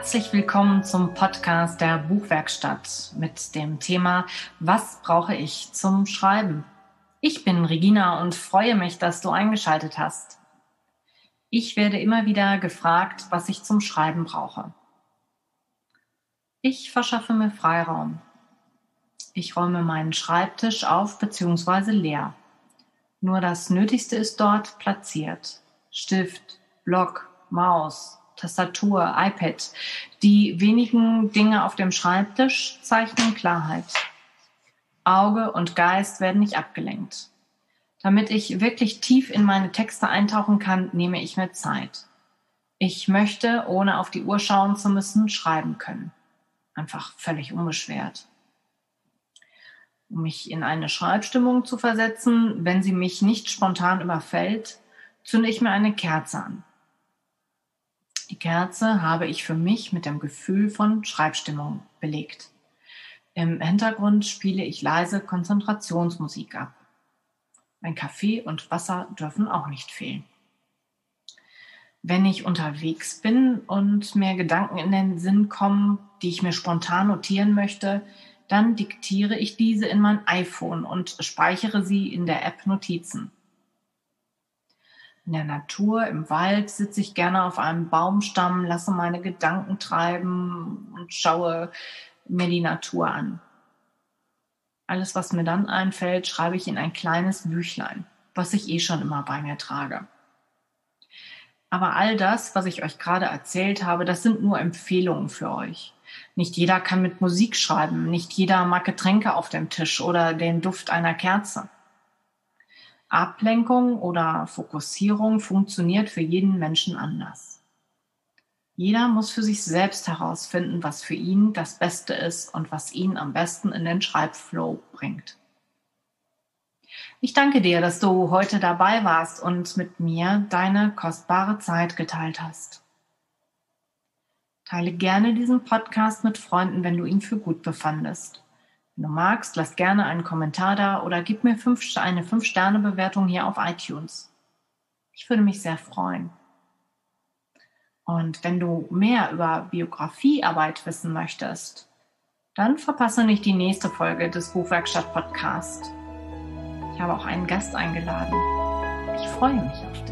Herzlich willkommen zum Podcast der Buchwerkstatt mit dem Thema Was brauche ich zum Schreiben? Ich bin Regina und freue mich, dass du eingeschaltet hast. Ich werde immer wieder gefragt, was ich zum Schreiben brauche. Ich verschaffe mir Freiraum. Ich räume meinen Schreibtisch auf bzw. leer. Nur das Nötigste ist dort platziert. Stift, Block, Maus, Tastatur, iPad. Die wenigen Dinge auf dem Schreibtisch zeichnen Klarheit. Auge und Geist werden nicht abgelenkt. Damit ich wirklich tief in meine Texte eintauchen kann, nehme ich mir Zeit. Ich möchte, ohne auf die Uhr schauen zu müssen, schreiben können. Einfach völlig unbeschwert. Um mich in eine Schreibstimmung zu versetzen, wenn sie mich nicht spontan überfällt, zünde ich mir eine Kerze an. Die Kerze habe ich für mich mit dem Gefühl von Schreibstimmung belegt. Im Hintergrund spiele ich leise Konzentrationsmusik ab. Ein Kaffee und Wasser dürfen auch nicht fehlen. Wenn ich unterwegs bin und mir Gedanken in den Sinn kommen, die ich mir spontan notieren möchte, dann diktiere ich diese in mein iPhone und speichere sie in der App Notizen. In der Natur, im Wald sitze ich gerne auf einem Baumstamm, lasse meine Gedanken treiben und schaue mir die Natur an. Alles, was mir dann einfällt, schreibe ich in ein kleines Büchlein, was ich eh schon immer bei mir trage. Aber all das, was ich euch gerade erzählt habe, das sind nur Empfehlungen für euch. Nicht jeder kann mit Musik schreiben, nicht jeder mag Getränke auf dem Tisch oder den Duft einer Kerze. Ablenkung oder Fokussierung funktioniert für jeden Menschen anders. Jeder muss für sich selbst herausfinden, was für ihn das Beste ist und was ihn am besten in den Schreibflow bringt. Ich danke dir, dass du heute dabei warst und mit mir deine kostbare Zeit geteilt hast. Teile gerne diesen Podcast mit Freunden, wenn du ihn für gut befandest. Wenn du magst, lass gerne einen Kommentar da oder gib mir fünf, eine 5-Sterne-Bewertung hier auf iTunes. Ich würde mich sehr freuen. Und wenn du mehr über Biografiearbeit wissen möchtest, dann verpasse nicht die nächste Folge des Buchwerkstatt Podcast. Ich habe auch einen Gast eingeladen. Ich freue mich auf dich.